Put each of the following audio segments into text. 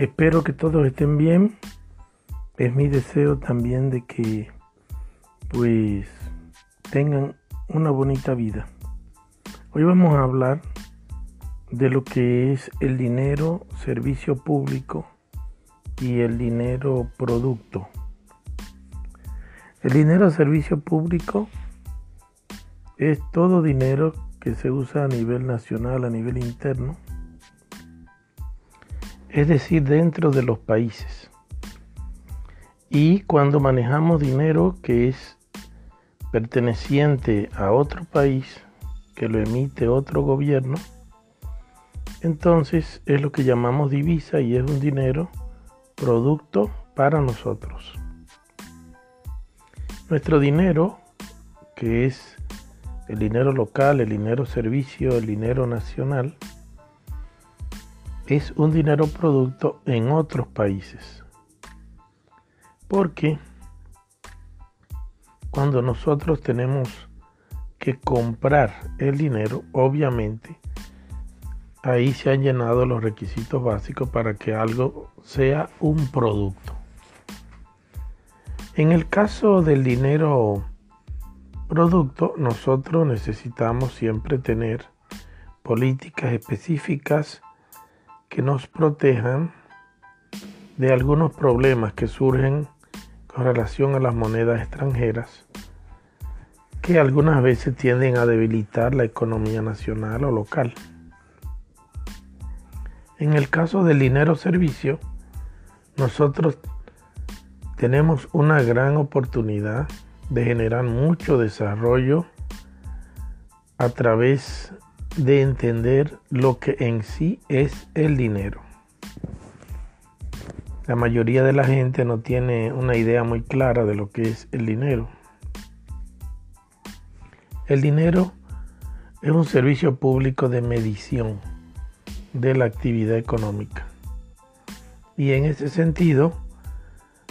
Espero que todos estén bien. Es mi deseo también de que pues tengan una bonita vida. Hoy vamos a hablar de lo que es el dinero servicio público y el dinero producto. El dinero servicio público es todo dinero que se usa a nivel nacional, a nivel interno, es decir, dentro de los países. Y cuando manejamos dinero que es perteneciente a otro país, que lo emite otro gobierno, entonces es lo que llamamos divisa y es un dinero producto para nosotros. Nuestro dinero, que es el dinero local, el dinero servicio, el dinero nacional, es un dinero producto en otros países. Porque cuando nosotros tenemos que comprar el dinero, obviamente, ahí se han llenado los requisitos básicos para que algo sea un producto. En el caso del dinero producto, nosotros necesitamos siempre tener políticas específicas que nos protejan de algunos problemas que surgen con relación a las monedas extranjeras, que algunas veces tienden a debilitar la economía nacional o local. En el caso del dinero servicio, nosotros tenemos una gran oportunidad de generar mucho desarrollo a través de entender lo que en sí es el dinero. La mayoría de la gente no tiene una idea muy clara de lo que es el dinero. El dinero es un servicio público de medición de la actividad económica. Y en ese sentido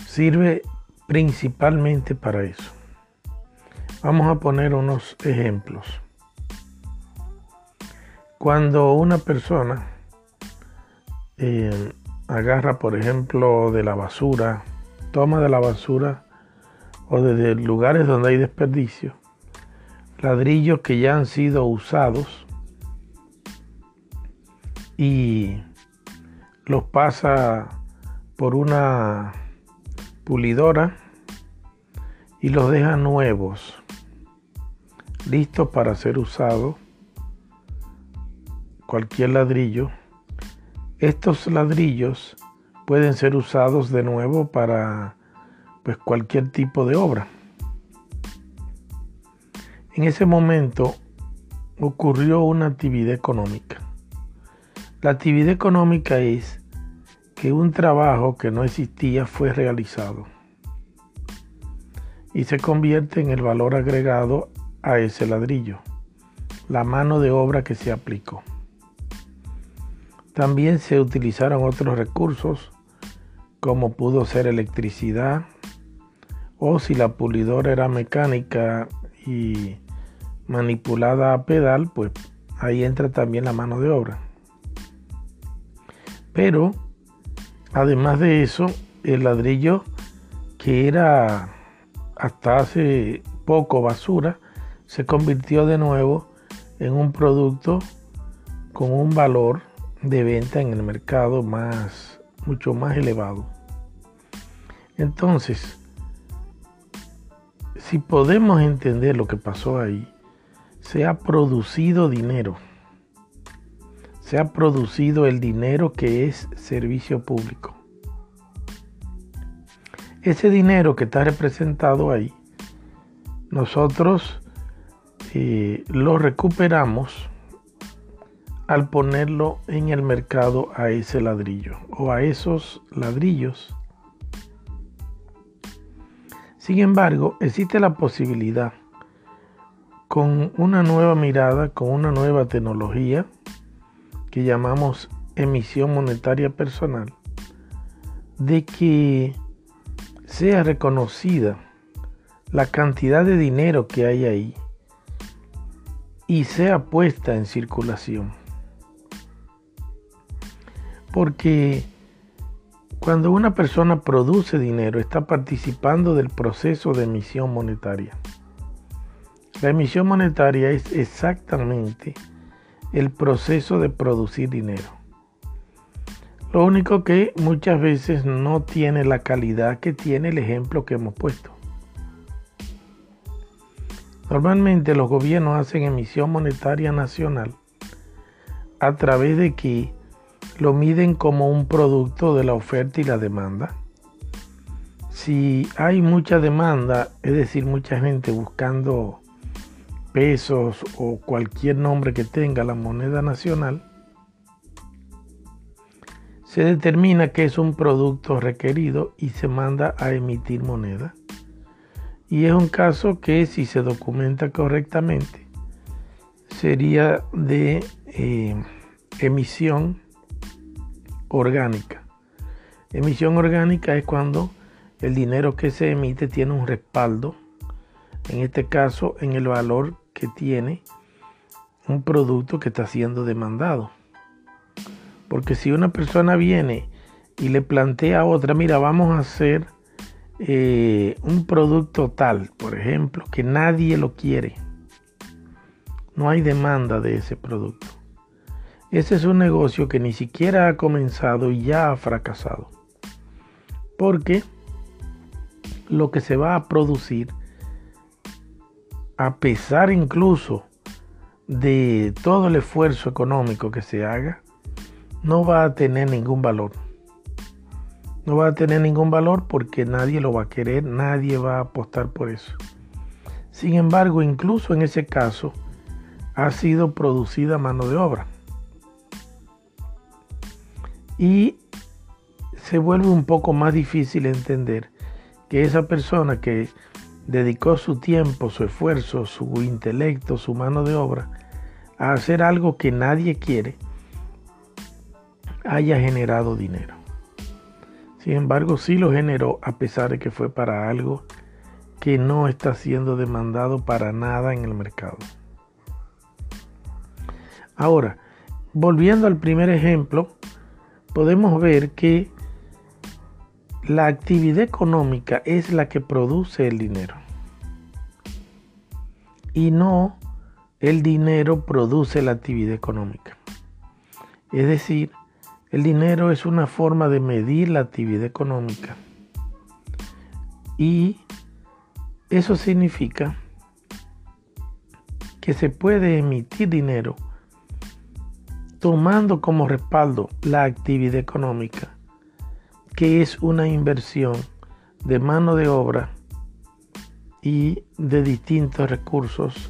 sirve principalmente para eso. Vamos a poner unos ejemplos. Cuando una persona eh, agarra, por ejemplo, de la basura, toma de la basura o de lugares donde hay desperdicio, ladrillos que ya han sido usados y los pasa por una pulidora y los deja nuevos listo para ser usado cualquier ladrillo. Estos ladrillos pueden ser usados de nuevo para pues, cualquier tipo de obra. En ese momento ocurrió una actividad económica. La actividad económica es que un trabajo que no existía fue realizado y se convierte en el valor agregado a ese ladrillo, la mano de obra que se aplicó. También se utilizaron otros recursos como pudo ser electricidad o si la pulidora era mecánica y manipulada a pedal, pues ahí entra también la mano de obra. Pero además de eso, el ladrillo que era hasta hace poco basura, se convirtió de nuevo en un producto con un valor de venta en el mercado más mucho más elevado. Entonces, si podemos entender lo que pasó ahí, se ha producido dinero. Se ha producido el dinero que es servicio público. Ese dinero que está representado ahí, nosotros lo recuperamos al ponerlo en el mercado a ese ladrillo o a esos ladrillos. Sin embargo, existe la posibilidad con una nueva mirada, con una nueva tecnología que llamamos emisión monetaria personal, de que sea reconocida la cantidad de dinero que hay ahí y sea puesta en circulación. Porque Cuando una persona produce dinero, está participando del proceso de emisión monetaria. La emisión monetaria es exactamente el proceso de producir dinero. Lo único que muchas veces no tiene la calidad que tiene el ejemplo que hemos puesto. Normalmente los gobiernos hacen emisión monetaria nacional a través de que lo miden como un producto de la oferta y la demanda. Si hay mucha demanda, es decir, mucha gente buscando pesos o cualquier nombre que tenga la moneda nacional, se determina que es un producto requerido y se manda a emitir moneda. Y es un caso que si se documenta correctamente, sería de eh, emisión orgánica. Emisión orgánica es cuando el dinero que se emite tiene un respaldo, en este caso en el valor que tiene un producto que está siendo demandado. Porque si una persona viene y le plantea a otra, mira, vamos a hacer eh, un producto tal, por ejemplo, que nadie lo quiere. No hay demanda de ese producto. Ese es un negocio que ni siquiera ha comenzado y ya ha fracasado. Porque lo que se va a producir, a pesar incluso de todo el esfuerzo económico que se haga, no va a tener ningún valor. No va a tener ningún valor porque nadie lo va a querer, nadie va a apostar por eso. Sin embargo, incluso en ese caso, ha sido producida mano de obra y se vuelve un poco más difícil entender que esa persona que dedicó su tiempo, su esfuerzo, su intelecto, su mano de obra a hacer algo que nadie quiere, haya generado dinero. Sin embargo, sí lo generó a pesar de que fue para algo que no está siendo demandado para nada en el mercado. Ahora, volviendo al primer ejemplo, podemos ver que la actividad económica es la que produce el dinero. Y no el dinero produce la actividad económica. Es decir, el dinero es una forma de medir la actividad económica. Y eso significa que se puede emitir dinero tomando como respaldo la actividad económica, que es una inversión de mano de obra y de distintos recursos.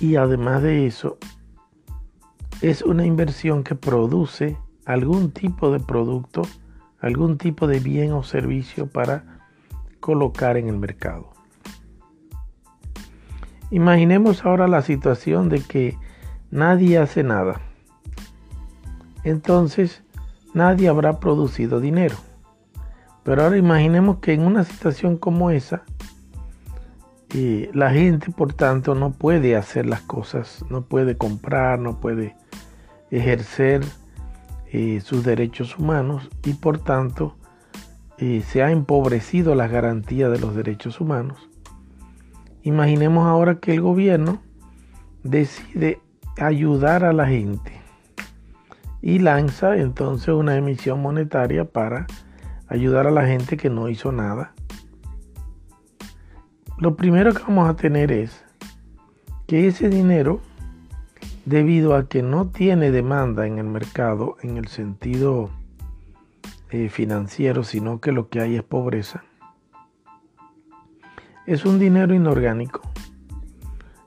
Y además de eso, es una inversión que produce algún tipo de producto, algún tipo de bien o servicio para colocar en el mercado. Imaginemos ahora la situación de que nadie hace nada entonces nadie habrá producido dinero. Pero ahora imaginemos que en una situación como esa, eh, la gente por tanto no puede hacer las cosas, no puede comprar, no puede ejercer eh, sus derechos humanos y por tanto eh, se ha empobrecido la garantía de los derechos humanos. Imaginemos ahora que el gobierno decide ayudar a la gente y lanza entonces una emisión monetaria para ayudar a la gente que no hizo nada. Lo primero que vamos a tener es que ese dinero, debido a que no tiene demanda en el mercado en el sentido eh, financiero, sino que lo que hay es pobreza, es un dinero inorgánico.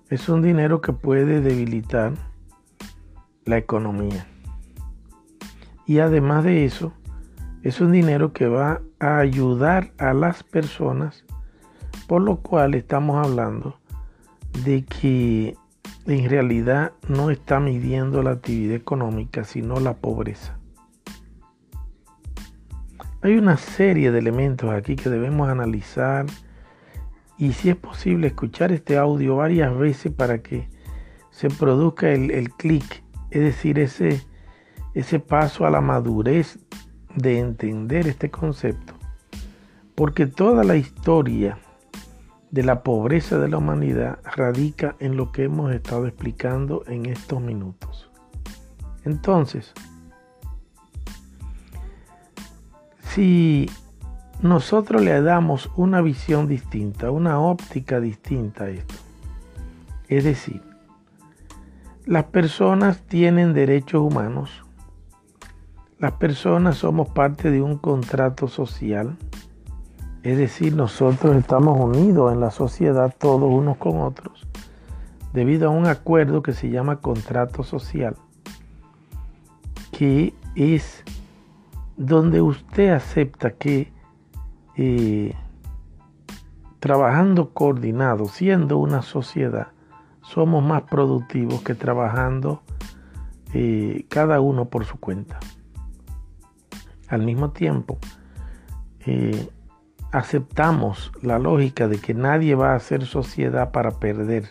Es un dinero que puede debilitar la economía. Y además de eso, es un dinero que va a ayudar a las personas, por lo cual estamos hablando de que en realidad no está midiendo la actividad económica, sino la pobreza. Hay una serie de elementos aquí que debemos analizar y si es posible escuchar este audio varias veces para que se produzca el, el clic, es decir, ese ese paso a la madurez de entender este concepto, porque toda la historia de la pobreza de la humanidad radica en lo que hemos estado explicando en estos minutos. Entonces, si nosotros le damos una visión distinta, una óptica distinta a esto, es decir, las personas tienen derechos humanos, las personas somos parte de un contrato social, es decir, nosotros estamos unidos en la sociedad todos unos con otros debido a un acuerdo que se llama contrato social, que es donde usted acepta que eh, trabajando coordinado, siendo una sociedad, somos más productivos que trabajando eh, cada uno por su cuenta. Al mismo tiempo, eh, aceptamos la lógica de que nadie va a hacer sociedad para perder.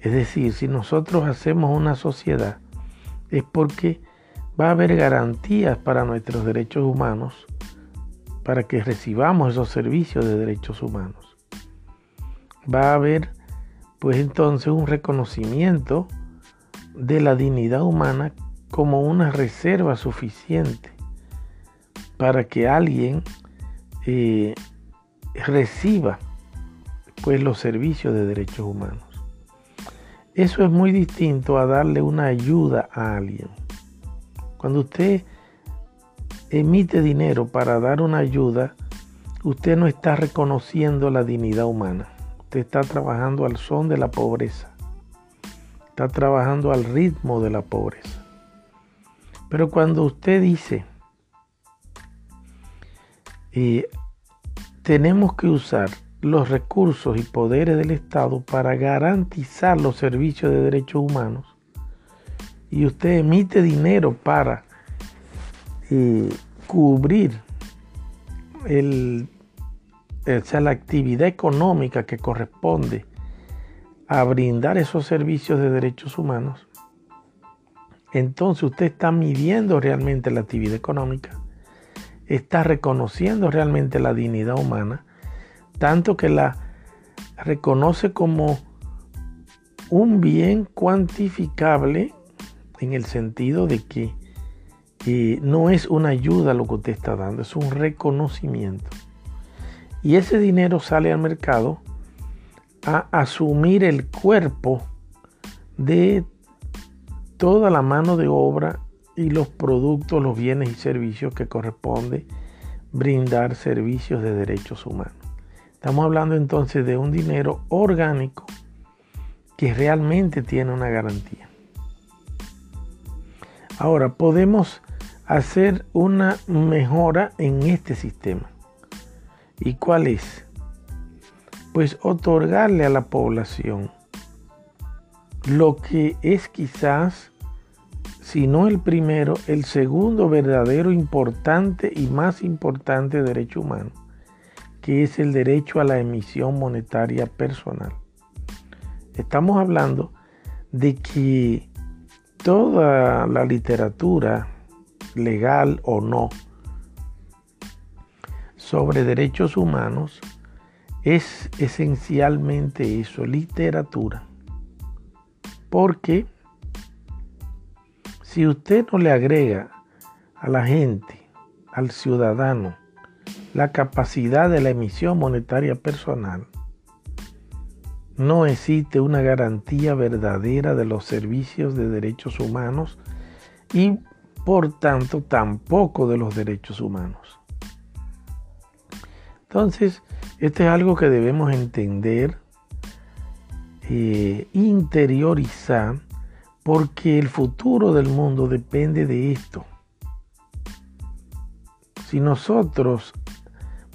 Es decir, si nosotros hacemos una sociedad es porque va a haber garantías para nuestros derechos humanos, para que recibamos esos servicios de derechos humanos. Va a haber, pues entonces, un reconocimiento de la dignidad humana como una reserva suficiente para que alguien eh, reciba pues los servicios de derechos humanos. Eso es muy distinto a darle una ayuda a alguien. Cuando usted emite dinero para dar una ayuda, usted no está reconociendo la dignidad humana. Usted está trabajando al son de la pobreza. Está trabajando al ritmo de la pobreza. Pero cuando usted dice, y tenemos que usar los recursos y poderes del Estado para garantizar los servicios de derechos humanos y usted emite dinero para eh, cubrir el, la actividad económica que corresponde a brindar esos servicios de derechos humanos, entonces usted está midiendo realmente la actividad económica está reconociendo realmente la dignidad humana, tanto que la reconoce como un bien cuantificable en el sentido de que no es una ayuda lo que usted está dando, es un reconocimiento. Y ese dinero sale al mercado a asumir el cuerpo de toda la mano de obra y los productos, los bienes y servicios que corresponde brindar servicios de derechos humanos. Estamos hablando entonces de un dinero orgánico que realmente tiene una garantía. Ahora, podemos hacer una mejora en este sistema. ¿Y cuál es? Pues otorgarle a la población lo que es quizás sino el primero, el segundo verdadero importante y más importante derecho humano, que es el derecho a la emisión monetaria personal. Estamos hablando de que toda la literatura, legal o no, sobre derechos humanos es esencialmente eso, literatura. Porque si usted no le agrega a la gente, al ciudadano, la capacidad de la emisión monetaria personal, no existe una garantía verdadera de los servicios de derechos humanos y por tanto tampoco de los derechos humanos. Entonces, esto es algo que debemos entender, eh, interiorizar porque el futuro del mundo depende de esto. Si nosotros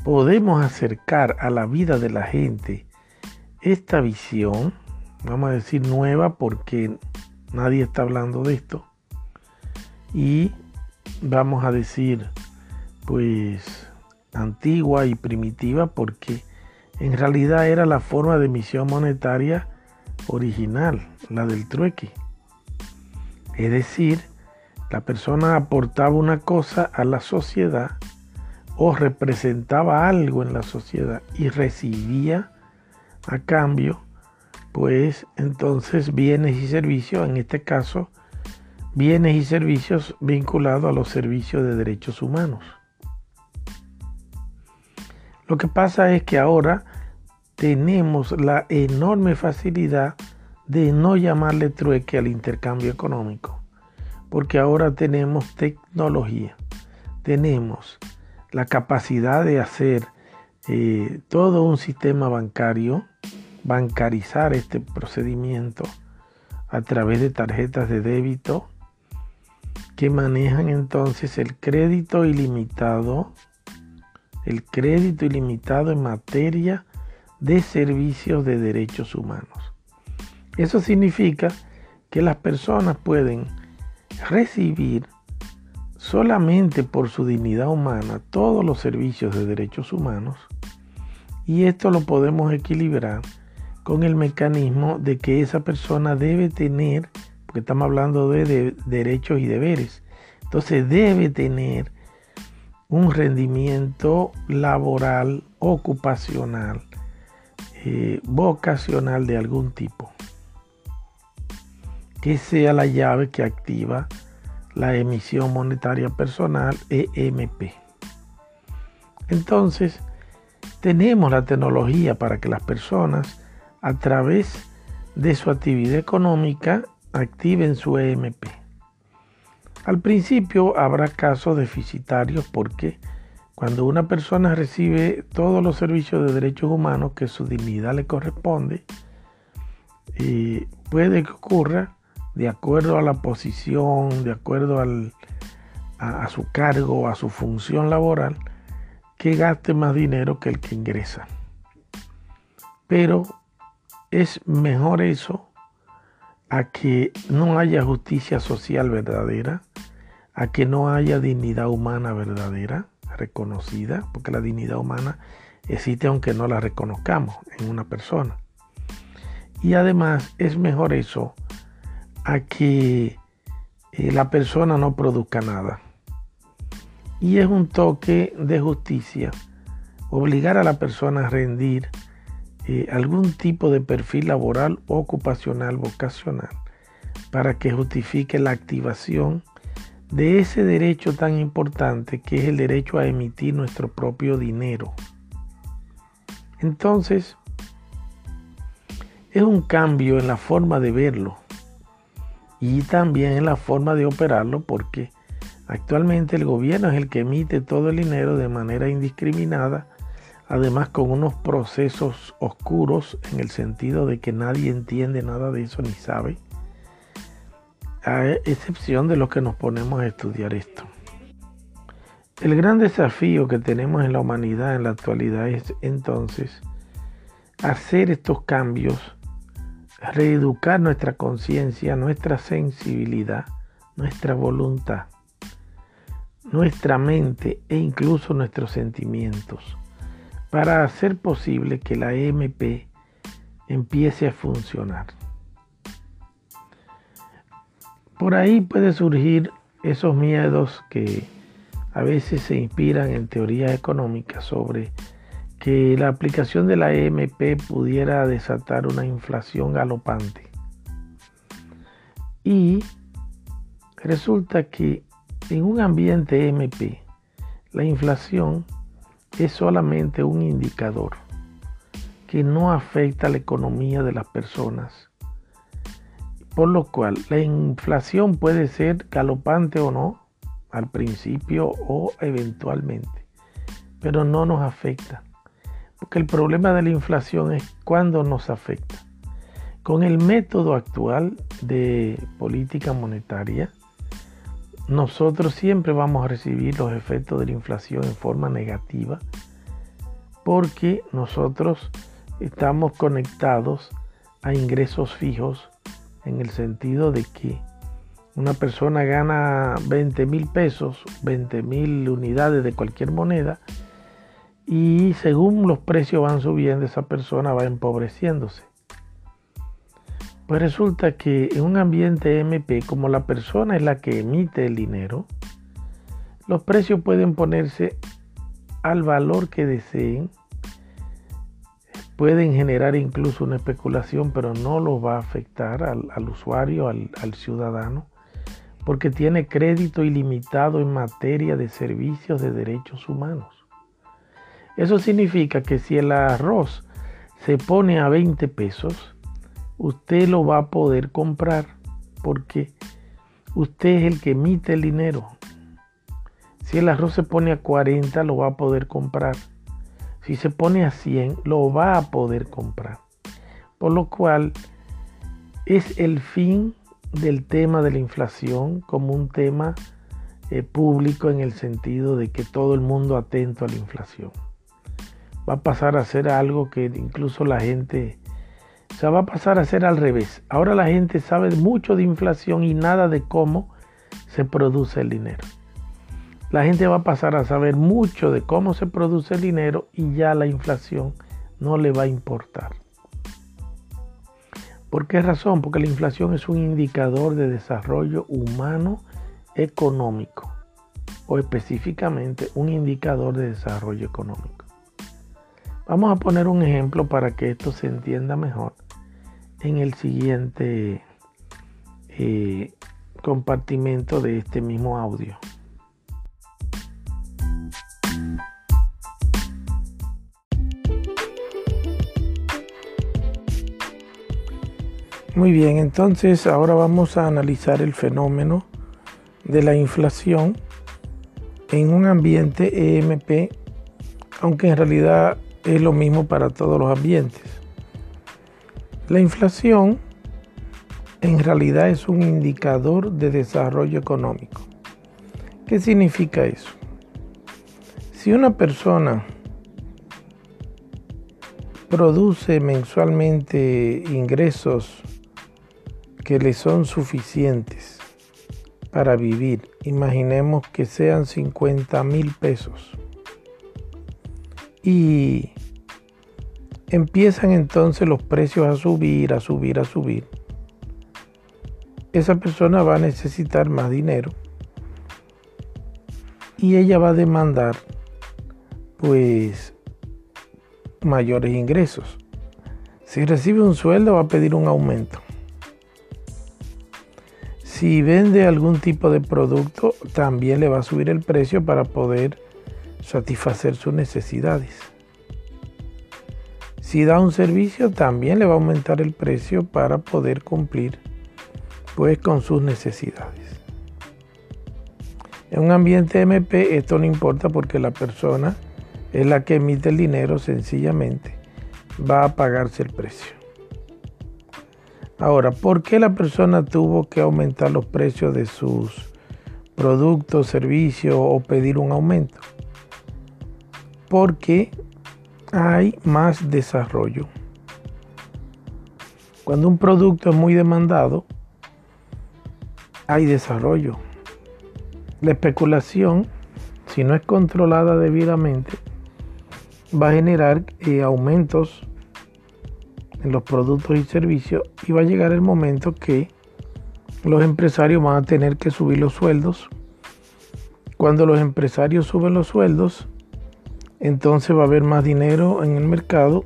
podemos acercar a la vida de la gente esta visión, vamos a decir nueva porque nadie está hablando de esto, y vamos a decir pues antigua y primitiva porque en realidad era la forma de emisión monetaria original, la del trueque. Es decir, La persona aportaba una cosa a la sociedad o representaba algo en la sociedad y recibía a cambio, pues entonces bienes y servicios, en este caso, bienes y servicios vinculados a los servicios de derechos humanos. Lo que pasa es que ahora tenemos la enorme facilidad de no llamarle trueque al intercambio económico, porque ahora tenemos tecnología, tenemos la capacidad de hacer eh, todo un sistema bancario, bancarizar este procedimiento a través de tarjetas de débito que manejan entonces el crédito ilimitado, el crédito ilimitado en materia de servicios de derechos humanos. Eso significa que las personas pueden recibir solamente por su dignidad humana todos los servicios de derechos humanos y esto lo podemos equilibrar con el mecanismo de que esa persona debe tener, porque estamos hablando de, derechos y deberes, entonces debe tener un rendimiento laboral, ocupacional, eh, vocacional de algún tipo que sea la llave que activa la emisión monetaria personal EMP. Entonces, tenemos la tecnología para que las personas a través de su actividad económica activen su EMP. Al principio habrá casos deficitarios porque cuando una persona recibe todos los servicios de derechos humanos que su dignidad le corresponde, eh, puede que ocurra de acuerdo a la posición, de acuerdo a, su cargo, a su función laboral, que gaste más dinero que el que ingresa. Pero es mejor eso a que no haya justicia social verdadera, a que no haya dignidad humana verdadera, reconocida, porque la dignidad humana existe aunque no la reconozcamos en una persona. Y además es mejor eso a que eh, la persona no produzca nada. Y es un toque de justicia obligar a la persona a rendir eh, algún tipo de perfil laboral, ocupacional, vocacional, para que justifique la activación de ese derecho tan importante que es el derecho a emitir nuestro propio dinero. Entonces, es un cambio en la forma de verlo y también en la forma de operarlo porque actualmente el gobierno es el que emite todo el dinero de manera indiscriminada, además con unos procesos oscuros en el sentido de que nadie entiende nada de eso ni sabe, a excepción de los que nos ponemos a estudiar esto. El gran desafío que tenemos en la humanidad en la actualidad es entonces hacer estos cambios reeducar nuestra conciencia, nuestra sensibilidad, nuestra voluntad, nuestra mente e incluso nuestros sentimientos para hacer posible que la EMP empiece a funcionar. Por ahí puede surgir esos miedos que a veces se inspiran en teorías económicas sobre que la aplicación de la EMP pudiera desatar una inflación galopante. Y resulta que en un ambiente EMP, la inflación es solamente un indicador que no afecta a la economía de las personas. Por lo cual, la inflación puede ser galopante o no, al principio o eventualmente, pero no nos afecta. Porque el problema de la inflación es cuándo nos afecta. Con el método actual de política monetaria, nosotros siempre vamos a recibir los efectos de la inflación en forma negativa porque nosotros estamos conectados a ingresos fijos en el sentido de que una persona gana 20 mil pesos, 20 mil unidades de cualquier moneda y según los precios van subiendo, esa persona va empobreciéndose. Pues resulta que en un ambiente MP, como la persona es la que emite el dinero, los precios pueden ponerse al valor que deseen, pueden generar incluso una especulación, pero no lo va a afectar al, usuario, al, al ciudadano, porque tiene crédito ilimitado en materia de servicios de derechos humanos. Eso significa que si el arroz se pone a 20 pesos, usted lo va a poder comprar porque usted es el que emite el dinero. Si el arroz se pone a 40, lo va a poder comprar. Si se pone a 100, lo va a poder comprar. Por lo cual es el fin del tema de la inflación como un tema eh, público en el sentido de que todo el mundo atento a la inflación. Va a pasar a ser algo que incluso la gente, o sea, va a pasar a ser al revés. Ahora la gente sabe mucho de inflación y nada de cómo se produce el dinero la gente va a pasar a saber mucho de cómo se produce el dinero y ya la inflación no le va a importar. ¿Por qué razón? Porque la inflación es un indicador de desarrollo humano económico o específicamente un indicador de desarrollo económico. Vamos a poner un ejemplo para que esto se entienda mejor en el siguiente eh, compartimento de este mismo audio. Muy bien, entonces ahora vamos a analizar el fenómeno de la inflación en un ambiente EMP, aunque en realidad es lo mismo para todos los ambientes. La inflación en realidad es un indicador de desarrollo económico. ¿Qué significa eso? Si una persona produce mensualmente ingresos que le son suficientes para vivir, imaginemos que sean 50 mil pesos. Y empiezan entonces los precios a subir, a subir, a subir. Esa persona va a necesitar más dinero y ella va a demandar pues mayores ingresos. Si recibe un sueldo va a pedir un aumento. Si vende algún tipo de producto, también le va a subir el precio para poder satisfacer sus necesidades. Si da un servicio, también le va a aumentar el precio para poder cumplir pues con sus necesidades. En un ambiente MP esto no importa porque la persona es la que emite el dinero, sencillamente va a pagarse el precio. Ahora, ¿por qué la persona tuvo que aumentar los precios de sus productos, servicios o pedir un aumento? Porque hay más desarrollo. Cuando un producto es muy demandado, hay desarrollo. La especulación, si no es controlada debidamente, va a generar eh, aumentos en los productos y servicios y va a llegar el momento que los empresarios van a tener que subir los sueldos. Cuando los empresarios suben los sueldos, entonces va a haber más dinero en el mercado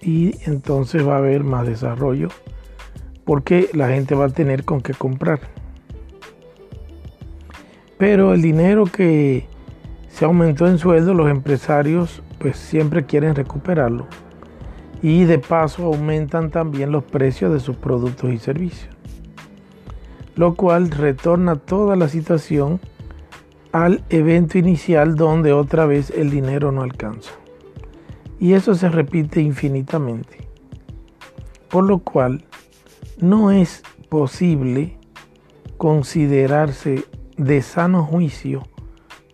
y entonces va a haber más desarrollo porque la gente va a tener con qué comprar. Pero el dinero que se aumentó en sueldo, los empresarios pues siempre quieren recuperarlo y de paso aumentan también los precios de sus productos y servicios, lo cual retorna toda la situación al evento inicial donde otra vez el dinero no alcanza. Y eso se repite infinitamente. Por lo cual no es posible considerarse de sano juicio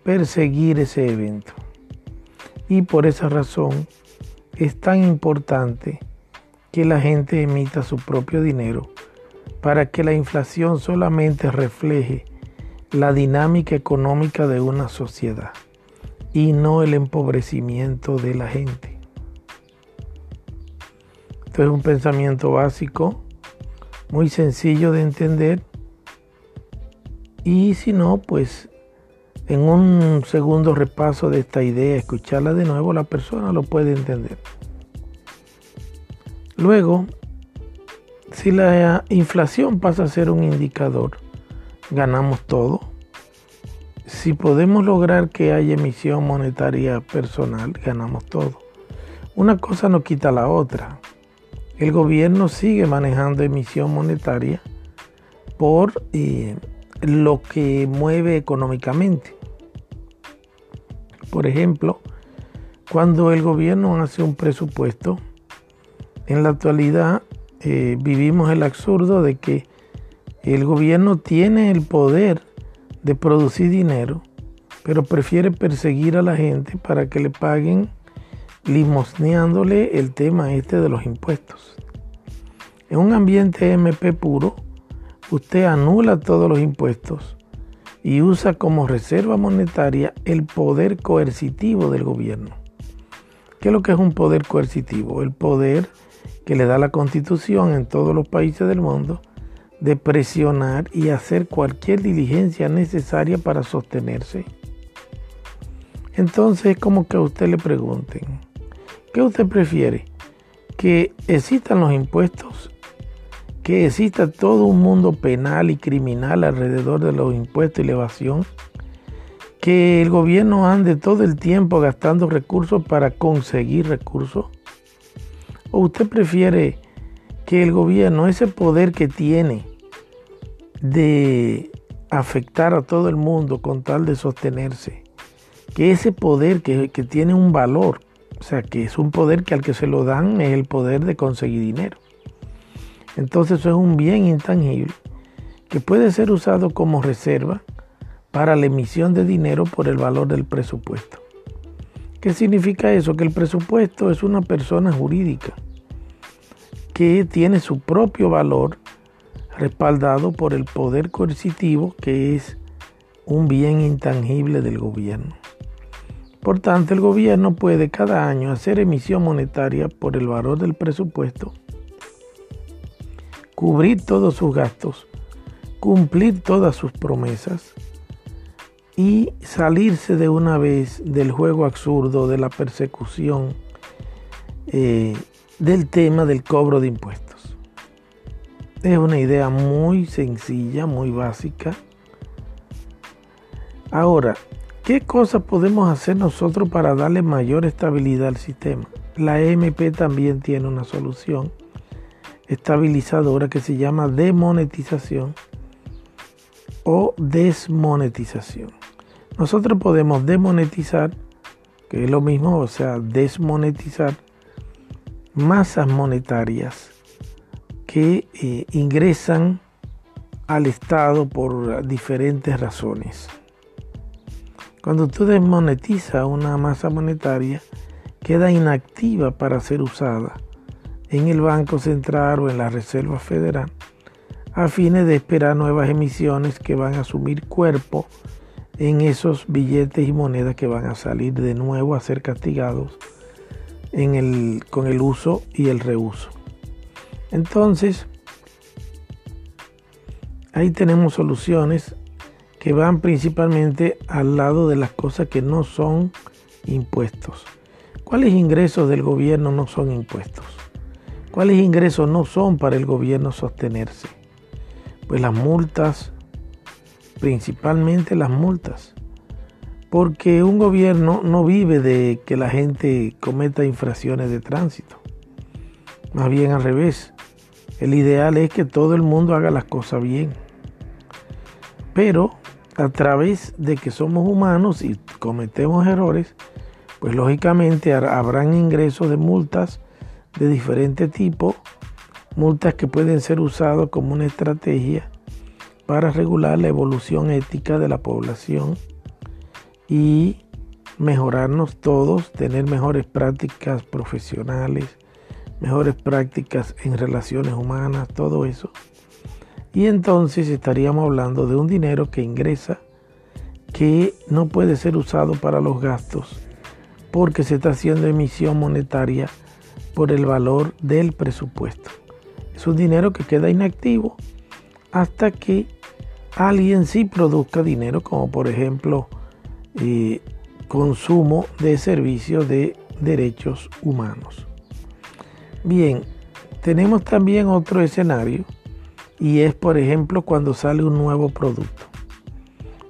perseguir ese evento. Y por esa razón es tan importante que la gente emita su propio dinero para que la inflación solamente refleje la dinámica económica de una sociedad y no el empobrecimiento de la gente. Esto es un pensamiento básico muy sencillo de entender. Y si no, pues en un segundo repaso de esta idea, escucharla de nuevo, la persona lo puede entender. Luego, si la inflación pasa a ser un indicador, ganamos todo. Si podemos lograr que haya emisión monetaria personal, ganamos todo. Una cosa no quita la otra. El gobierno sigue manejando emisión monetaria por eh, lo que mueve económicamente. Por ejemplo, cuando el gobierno hace un presupuesto, en la actualidad eh, vivimos el absurdo de que el gobierno tiene el poder de producir dinero, pero prefiere perseguir a la gente para que le paguen limosneándole el tema este de los impuestos. En un ambiente MP puro, usted anula todos los impuestos y usa como reserva monetaria el poder coercitivo del gobierno. ¿Qué es lo que es un poder coercitivo? El poder que le da la constitución en todos los países del mundo de presionar y hacer cualquier diligencia necesaria para sostenerse. Entonces es como que a usted le pregunten, ¿qué usted prefiere? ¿Que existan los impuestos? ¿Que exista todo un mundo penal y criminal alrededor de los impuestos y la evasión? ¿Que el gobierno ande todo el tiempo gastando recursos para conseguir recursos? ¿O usted prefiere que el gobierno, ese poder que tiene de afectar a todo el mundo con tal de sostenerse, que ese poder que, que tiene un valor, o sea, que es un poder que al que se lo dan es el poder de conseguir dinero. Entonces eso es un bien intangible que puede ser usado como reserva para la emisión de dinero por el valor del presupuesto. ¿Qué significa eso? Que el presupuesto es una persona jurídica que tiene su propio valor respaldado por el poder coercitivo que es un bien intangible del gobierno. Por tanto, el gobierno puede cada año hacer emisión monetaria por el valor del presupuesto, cubrir todos sus gastos, cumplir todas sus promesas, y salirse de una vez del juego absurdo de la persecución eh, del tema del cobro de impuestos. Es una idea muy sencilla, muy básica. Ahora, ¿qué cosas podemos hacer nosotros para darle mayor estabilidad al sistema? La EMP también tiene una solución estabilizadora que se llama demonetización o desmonetización. Nosotros podemos demonetizar, que es lo mismo, o sea, desmonetizar masas monetarias que eh, ingresan al Estado por diferentes razones. Cuando tú desmonetizas una masa monetaria, queda inactiva para ser usada en el Banco Central o en la Reserva Federal a fines de esperar nuevas emisiones que van a asumir cuerpo en esos billetes y monedas que van a salir de nuevo a ser castigados en el, con el uso y el reuso. Entonces, ahí tenemos soluciones que van principalmente al lado de las cosas que no son impuestos. ¿Cuáles ingresos del gobierno no son impuestos? ¿Cuáles ingresos no son para el gobierno sostenerse? Pues las multas, principalmente las multas. Porque un gobierno no vive de que la gente cometa infracciones de tránsito. Más bien al revés. El ideal es que todo el mundo haga las cosas bien. Pero a través de que somos humanos y cometemos errores, pues lógicamente habrán ingresos de multas de diferente tipo, multas que pueden ser usadas como una estrategia para regular la evolución ética de la población y mejorarnos todos, tener mejores prácticas profesionales, mejores prácticas en relaciones humanas, todo eso. Y entonces estaríamos hablando de un dinero que ingresa que no puede ser usado para los gastos porque se está haciendo emisión monetaria por el valor del presupuesto. Es un dinero que queda inactivo hasta que alguien sí produzca dinero, como por ejemplo eh, consumo de servicios de derechos humanos. Bien, tenemos también otro escenario y es por ejemplo cuando sale un nuevo producto.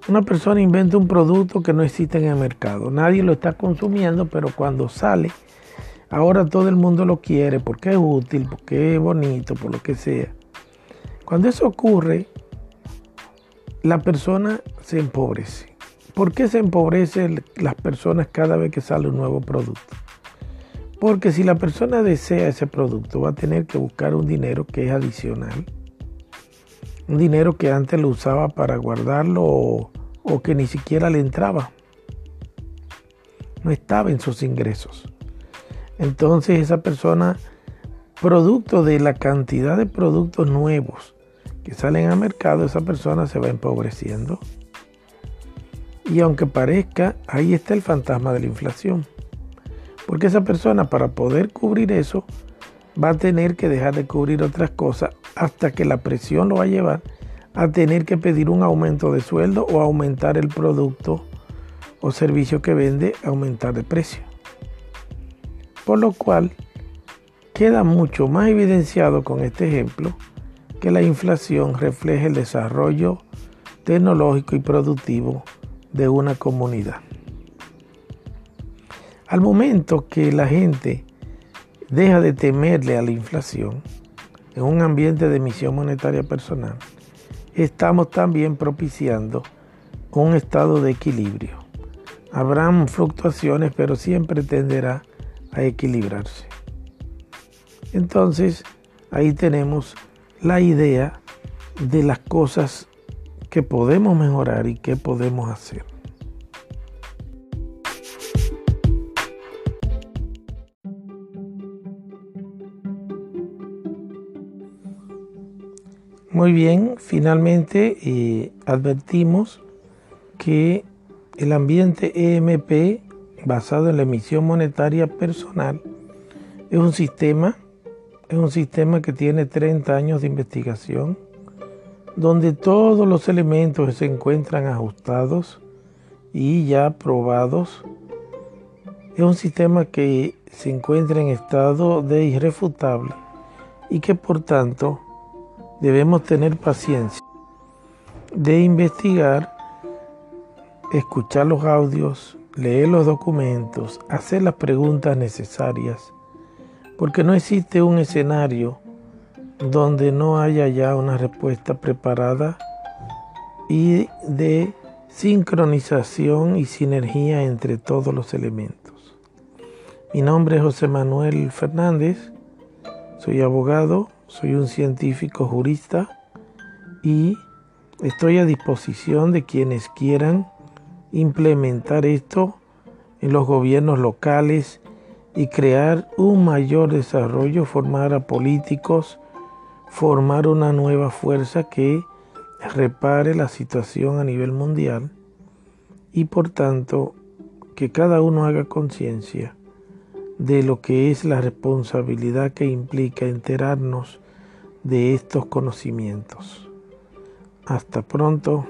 Una persona inventa un producto que no existe en el mercado, nadie lo está consumiendo, pero cuando sale, ahora todo el mundo lo quiere porque es útil, porque es bonito, por lo que sea. Cuando eso ocurre, la persona se empobrece. ¿Por qué se empobrecen las personas cada vez que sale un nuevo producto? Porque si la persona desea ese producto, va a tener que buscar un dinero que es adicional. Un dinero que antes lo usaba para guardarlo o, o que ni siquiera le entraba. No estaba en sus ingresos. Entonces esa persona, producto de la cantidad de productos nuevos que salen al mercado, esa persona se va empobreciendo. Y aunque parezca, ahí está el fantasma de la inflación. Porque esa persona para poder cubrir eso va a tener que dejar de cubrir otras cosas hasta que la presión lo va a llevar a tener que pedir un aumento de sueldo o aumentar el producto o servicio que vende, aumentar de precio. Por lo cual, queda mucho más evidenciado con este ejemplo que la inflación refleja el desarrollo tecnológico y productivo de una comunidad. Al momento que la gente deja de temerle a la inflación en un ambiente de emisión monetaria personal, estamos también propiciando un estado de equilibrio. Habrán fluctuaciones, pero siempre tenderá a equilibrarse. Entonces, ahí tenemos la idea de las cosas que podemos mejorar y que podemos hacer. Muy bien, finalmente eh, advertimos que el ambiente EMP basado en la emisión monetaria personal es un sistema, es un sistema que tiene 30 años de investigación, donde todos los elementos se encuentran ajustados y ya probados. Es un sistema que se encuentra en estado de irrefutable y que por tanto debemos tener paciencia de investigar, escuchar los audios, leer los documentos, hacer las preguntas necesarias, porque no existe un escenario donde no haya ya una respuesta preparada y de sincronización y sinergia entre todos los elementos. Mi nombre es José Manuel Fernández, soy abogado, soy un científico jurista y estoy a disposición de quienes quieran implementar esto en los gobiernos locales y crear un mayor desarrollo, formar a políticos, formar una nueva fuerza que repare la situación a nivel mundial y por tanto que cada uno haga conciencia de lo que es la responsabilidad que implica enterarnos de estos conocimientos. Hasta pronto.